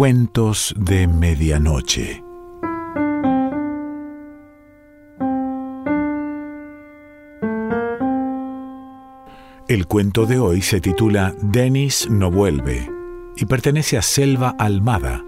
Cuentos de Medianoche. El cuento de hoy se titula Denis no vuelve y pertenece a Selva Almada.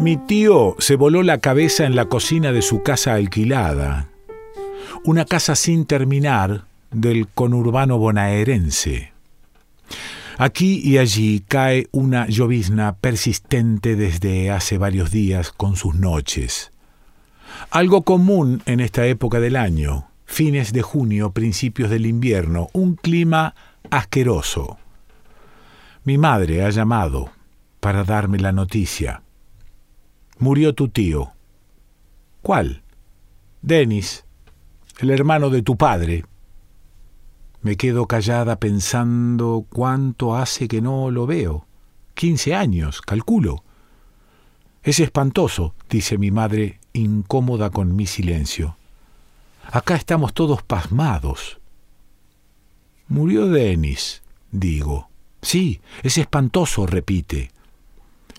Mi tío se voló la cabeza en la cocina de su casa alquilada, una casa sin terminar del conurbano bonaerense. Aquí y allí cae una llovizna persistente desde hace varios días con sus noches. Algo común en esta época del año, fines de junio, principios del invierno, un clima asqueroso. Mi madre ha llamado para darme la noticia. Murió tu tío. ¿Cuál? Denis, el hermano de tu padre. Me quedo callada pensando cuánto hace que no lo veo. Quince años, calculo. Es espantoso, dice mi madre, incómoda con mi silencio. Acá estamos todos pasmados. Murió Denis, digo. Sí, es espantoso, repite.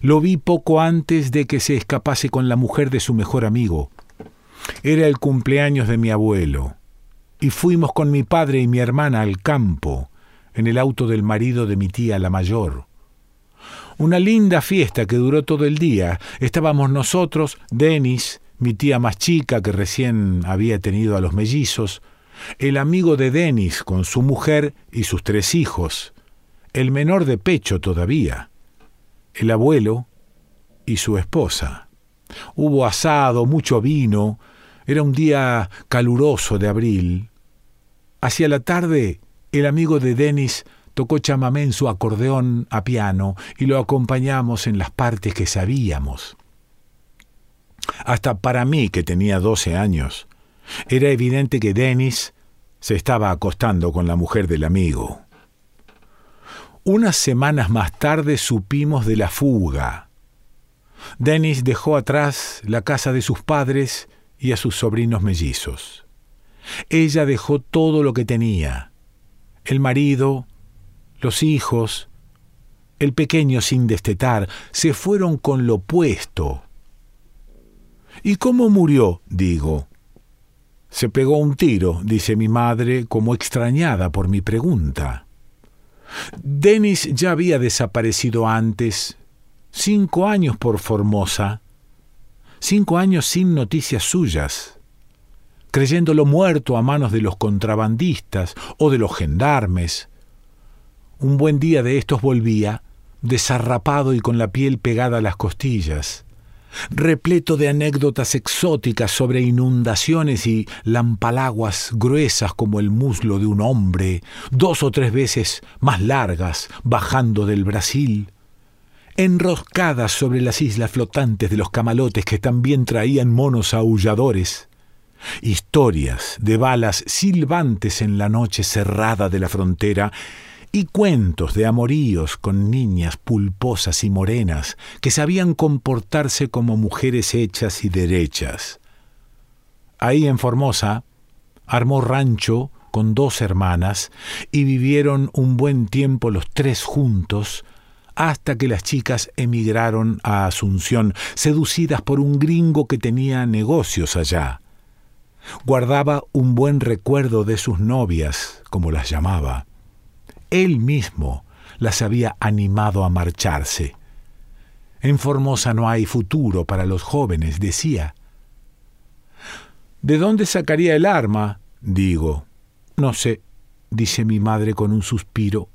Lo vi poco antes de que se escapase con la mujer de su mejor amigo. Era el cumpleaños de mi abuelo, y fuimos con mi padre y mi hermana al campo, en el auto del marido de mi tía la mayor. Una linda fiesta que duró todo el día. Estábamos nosotros, Denis, mi tía más chica que recién había tenido a los mellizos, el amigo de Denis con su mujer y sus tres hijos, el menor de pecho todavía el abuelo y su esposa. Hubo asado, mucho vino, era un día caluroso de abril. Hacia la tarde, el amigo de Denis tocó chamamé su acordeón a piano y lo acompañamos en las partes que sabíamos. Hasta para mí, que tenía doce años, era evidente que Denis se estaba acostando con la mujer del amigo. Unas semanas más tarde supimos de la fuga. Denis dejó atrás la casa de sus padres y a sus sobrinos mellizos. Ella dejó todo lo que tenía, el marido, los hijos, el pequeño sin destetar, se fueron con lo puesto. ¿Y cómo murió? digo. Se pegó un tiro, dice mi madre, como extrañada por mi pregunta. Denis ya había desaparecido antes, cinco años por Formosa, cinco años sin noticias suyas, creyéndolo muerto a manos de los contrabandistas o de los gendarmes. Un buen día de estos volvía, desarrapado y con la piel pegada a las costillas repleto de anécdotas exóticas sobre inundaciones y lampalaguas gruesas como el muslo de un hombre, dos o tres veces más largas, bajando del Brasil, enroscadas sobre las islas flotantes de los camalotes que también traían monos aulladores, historias de balas silbantes en la noche cerrada de la frontera, y cuentos de amoríos con niñas pulposas y morenas que sabían comportarse como mujeres hechas y derechas. Ahí en Formosa armó rancho con dos hermanas y vivieron un buen tiempo los tres juntos hasta que las chicas emigraron a Asunción, seducidas por un gringo que tenía negocios allá. Guardaba un buen recuerdo de sus novias, como las llamaba él mismo las había animado a marcharse. En Formosa no hay futuro para los jóvenes, decía. ¿De dónde sacaría el arma? digo. No sé, dice mi madre con un suspiro.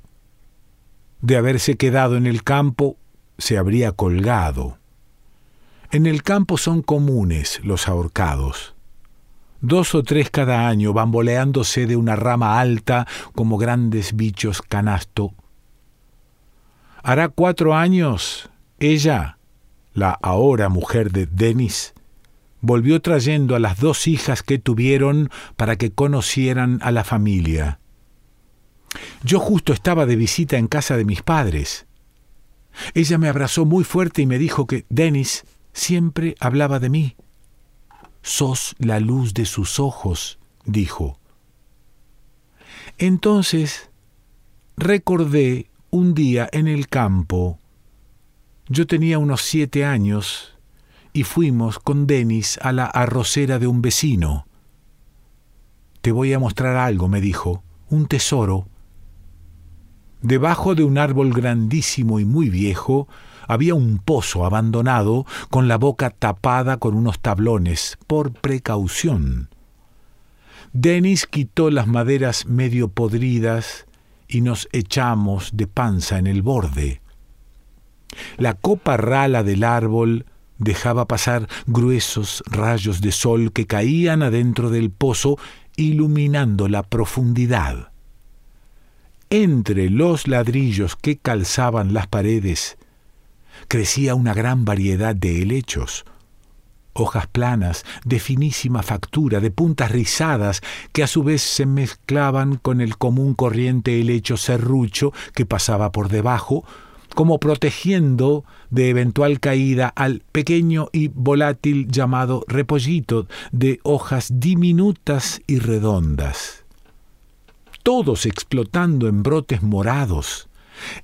De haberse quedado en el campo, se habría colgado. En el campo son comunes los ahorcados dos o tres cada año, bamboleándose de una rama alta como grandes bichos canasto. Hará cuatro años, ella, la ahora mujer de Denis, volvió trayendo a las dos hijas que tuvieron para que conocieran a la familia. Yo justo estaba de visita en casa de mis padres. Ella me abrazó muy fuerte y me dijo que Dennis siempre hablaba de mí. Sos la luz de sus ojos, dijo. Entonces recordé un día en el campo. Yo tenía unos siete años y fuimos con Denis a la arrocera de un vecino. Te voy a mostrar algo, me dijo, un tesoro. Debajo de un árbol grandísimo y muy viejo había un pozo abandonado con la boca tapada con unos tablones, por precaución. Denis quitó las maderas medio podridas y nos echamos de panza en el borde. La copa rala del árbol dejaba pasar gruesos rayos de sol que caían adentro del pozo, iluminando la profundidad. Entre los ladrillos que calzaban las paredes crecía una gran variedad de helechos, hojas planas, de finísima factura, de puntas rizadas, que a su vez se mezclaban con el común corriente helecho serrucho que pasaba por debajo, como protegiendo de eventual caída al pequeño y volátil llamado repollito de hojas diminutas y redondas. Todos explotando en brotes morados,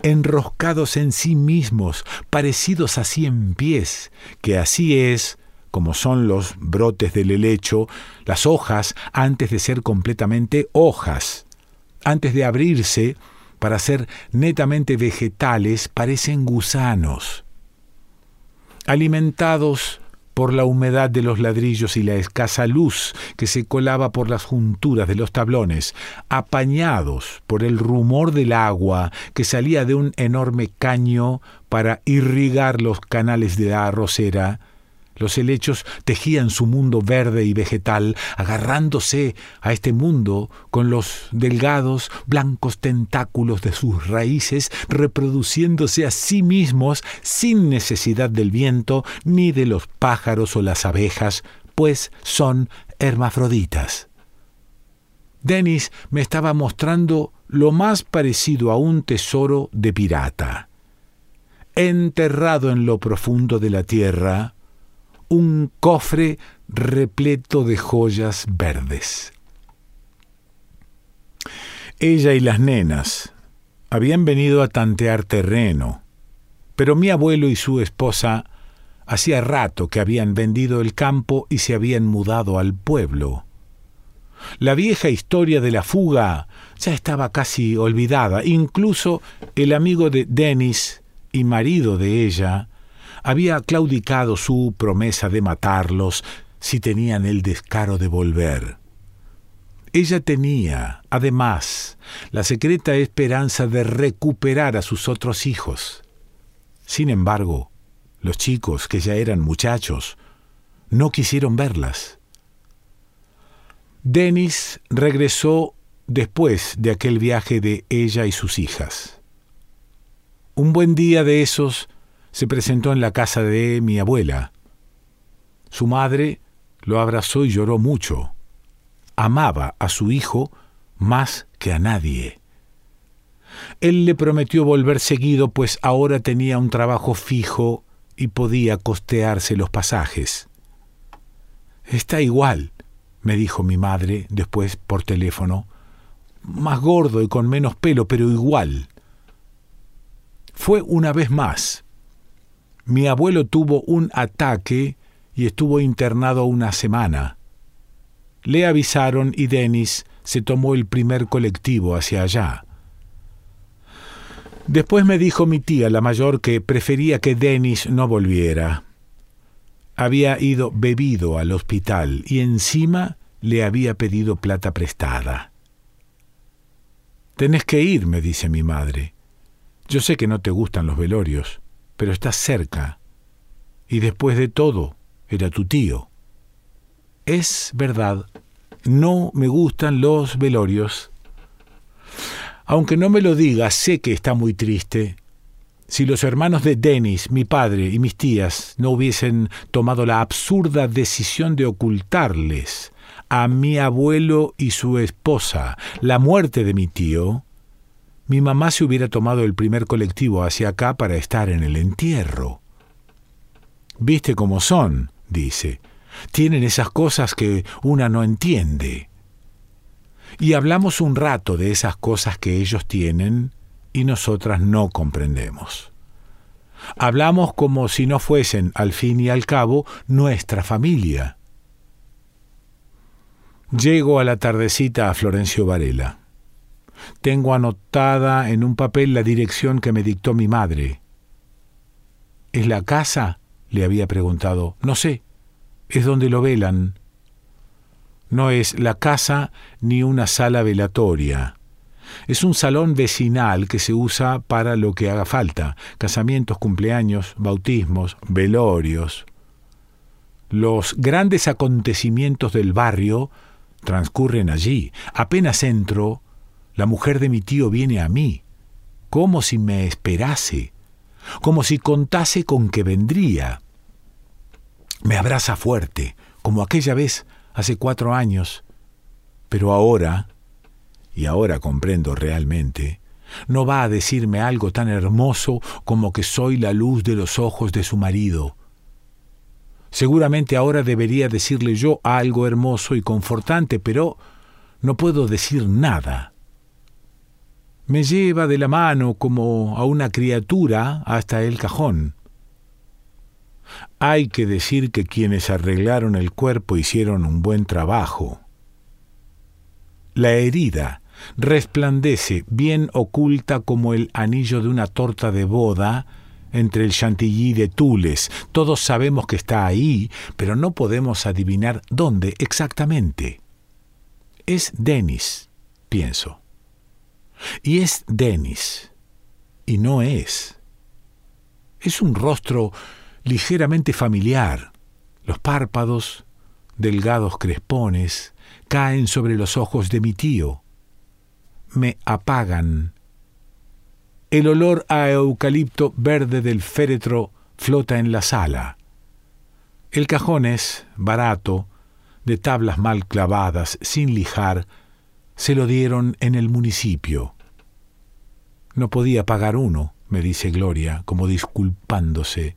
enroscados en sí mismos, parecidos a cien pies, que así es como son los brotes del helecho, las hojas antes de ser completamente hojas, antes de abrirse, para ser netamente vegetales, parecen gusanos. Alimentados por la humedad de los ladrillos y la escasa luz que se colaba por las junturas de los tablones, apañados por el rumor del agua que salía de un enorme caño para irrigar los canales de la arrocera, los helechos tejían su mundo verde y vegetal, agarrándose a este mundo con los delgados, blancos tentáculos de sus raíces, reproduciéndose a sí mismos sin necesidad del viento ni de los pájaros o las abejas, pues son hermafroditas. Denis me estaba mostrando lo más parecido a un tesoro de pirata. Enterrado en lo profundo de la tierra, un cofre repleto de joyas verdes. Ella y las nenas habían venido a tantear terreno, pero mi abuelo y su esposa hacía rato que habían vendido el campo y se habían mudado al pueblo. La vieja historia de la fuga ya estaba casi olvidada, incluso el amigo de Dennis y marido de ella había claudicado su promesa de matarlos si tenían el descaro de volver. Ella tenía, además, la secreta esperanza de recuperar a sus otros hijos. Sin embargo, los chicos, que ya eran muchachos, no quisieron verlas. Denis regresó después de aquel viaje de ella y sus hijas. Un buen día de esos se presentó en la casa de mi abuela. Su madre lo abrazó y lloró mucho. Amaba a su hijo más que a nadie. Él le prometió volver seguido, pues ahora tenía un trabajo fijo y podía costearse los pasajes. Está igual, me dijo mi madre después por teléfono, más gordo y con menos pelo, pero igual. Fue una vez más, mi abuelo tuvo un ataque y estuvo internado una semana. Le avisaron y Denis se tomó el primer colectivo hacia allá. Después me dijo mi tía, la mayor, que prefería que Denis no volviera. Había ido bebido al hospital y encima le había pedido plata prestada. Tenés que ir, me dice mi madre. Yo sé que no te gustan los velorios, pero estás cerca. Y después de todo, era tu tío. Es verdad, no me gustan los velorios. Aunque no me lo diga, sé que está muy triste. Si los hermanos de Denis, mi padre y mis tías no hubiesen tomado la absurda decisión de ocultarles a mi abuelo y su esposa la muerte de mi tío, mi mamá se hubiera tomado el primer colectivo hacia acá para estar en el entierro. Viste cómo son, dice. Tienen esas cosas que una no entiende. Y hablamos un rato de esas cosas que ellos tienen y nosotras no comprendemos. Hablamos como si no fuesen, al fin y al cabo, nuestra familia. Llego a la tardecita a Florencio Varela. Tengo anotada en un papel la dirección que me dictó mi madre. ¿Es la casa? le había preguntado. No sé. Es donde lo velan. No es la casa ni una sala velatoria. Es un salón vecinal que se usa para lo que haga falta, casamientos, cumpleaños, bautismos, velorios. Los grandes acontecimientos del barrio transcurren allí. Apenas entro, la mujer de mi tío viene a mí, como si me esperase, como si contase con que vendría. Me abraza fuerte, como aquella vez hace cuatro años, pero ahora, y ahora comprendo realmente, no va a decirme algo tan hermoso como que soy la luz de los ojos de su marido. Seguramente ahora debería decirle yo algo hermoso y confortante, pero no puedo decir nada. Me lleva de la mano como a una criatura hasta el cajón. Hay que decir que quienes arreglaron el cuerpo hicieron un buen trabajo. La herida resplandece bien oculta como el anillo de una torta de boda entre el chantilly de Tules. Todos sabemos que está ahí, pero no podemos adivinar dónde exactamente. Es Denis, pienso. Y es Denis, y no es. Es un rostro ligeramente familiar. Los párpados, delgados crespones, caen sobre los ojos de mi tío. Me apagan. El olor a eucalipto verde del féretro flota en la sala. El cajón es barato, de tablas mal clavadas, sin lijar, se lo dieron en el municipio. No podía pagar uno, me dice Gloria, como disculpándose.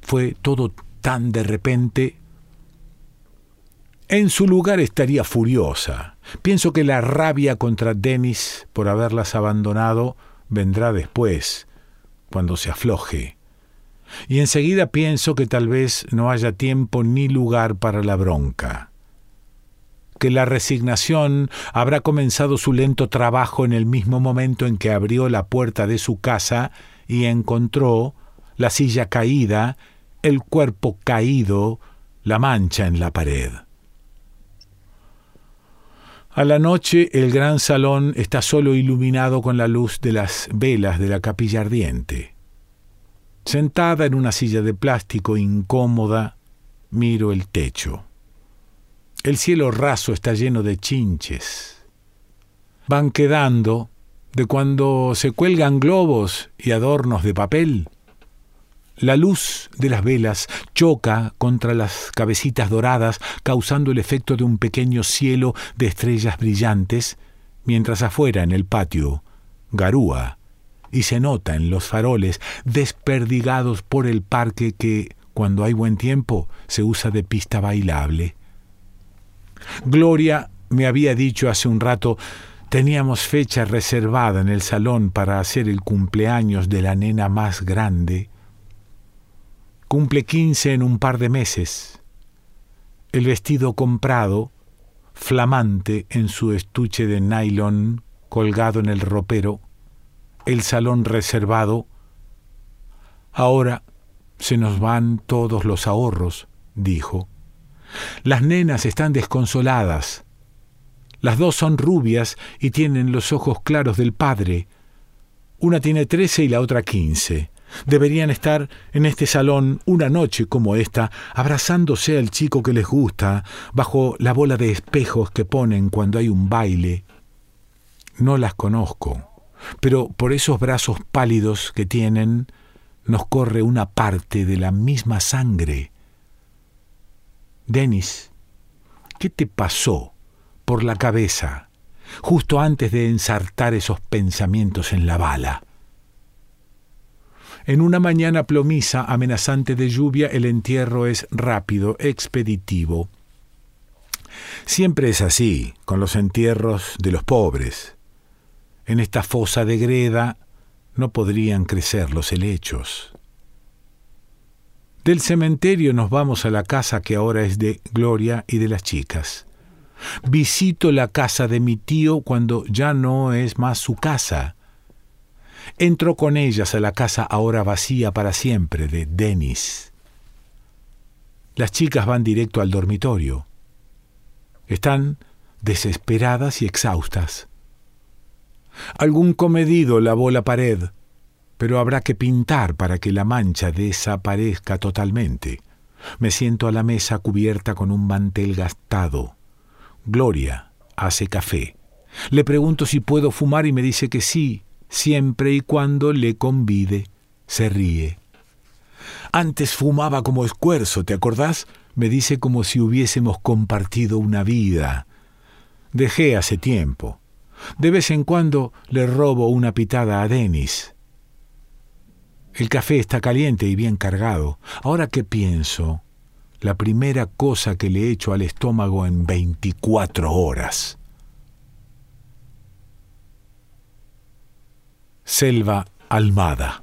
Fue todo tan de repente. En su lugar estaría furiosa. Pienso que la rabia contra Denis por haberlas abandonado vendrá después, cuando se afloje. Y enseguida pienso que tal vez no haya tiempo ni lugar para la bronca que la resignación habrá comenzado su lento trabajo en el mismo momento en que abrió la puerta de su casa y encontró la silla caída, el cuerpo caído, la mancha en la pared. A la noche el gran salón está solo iluminado con la luz de las velas de la capilla ardiente. Sentada en una silla de plástico incómoda, miro el techo. El cielo raso está lleno de chinches. Van quedando de cuando se cuelgan globos y adornos de papel. La luz de las velas choca contra las cabecitas doradas, causando el efecto de un pequeño cielo de estrellas brillantes, mientras afuera en el patio garúa y se nota en los faroles desperdigados por el parque que, cuando hay buen tiempo, se usa de pista bailable. Gloria me había dicho hace un rato, teníamos fecha reservada en el salón para hacer el cumpleaños de la nena más grande. Cumple quince en un par de meses. El vestido comprado, flamante en su estuche de nylon colgado en el ropero, el salón reservado. Ahora se nos van todos los ahorros, dijo. Las nenas están desconsoladas. Las dos son rubias y tienen los ojos claros del padre. Una tiene trece y la otra quince. Deberían estar en este salón una noche como esta, abrazándose al chico que les gusta, bajo la bola de espejos que ponen cuando hay un baile. No las conozco, pero por esos brazos pálidos que tienen nos corre una parte de la misma sangre. Denis, ¿qué te pasó por la cabeza? justo antes de ensartar esos pensamientos en la bala. En una mañana plomiza amenazante de lluvia, el entierro es rápido, expeditivo. Siempre es así con los entierros de los pobres. En esta fosa de greda no podrían crecer los helechos. Del cementerio nos vamos a la casa que ahora es de Gloria y de las chicas. Visito la casa de mi tío cuando ya no es más su casa. Entro con ellas a la casa ahora vacía para siempre de Denis. Las chicas van directo al dormitorio. Están desesperadas y exhaustas. Algún comedido lavó la pared, pero habrá que pintar para que la mancha desaparezca totalmente. Me siento a la mesa cubierta con un mantel gastado. Gloria hace café. Le pregunto si puedo fumar y me dice que sí, siempre y cuando le convide. Se ríe. Antes fumaba como escuerzo, ¿te acordás? Me dice como si hubiésemos compartido una vida. Dejé hace tiempo. De vez en cuando le robo una pitada a Denis. El café está caliente y bien cargado. Ahora que pienso, la primera cosa que le echo al estómago en 24 horas. Selva Almada.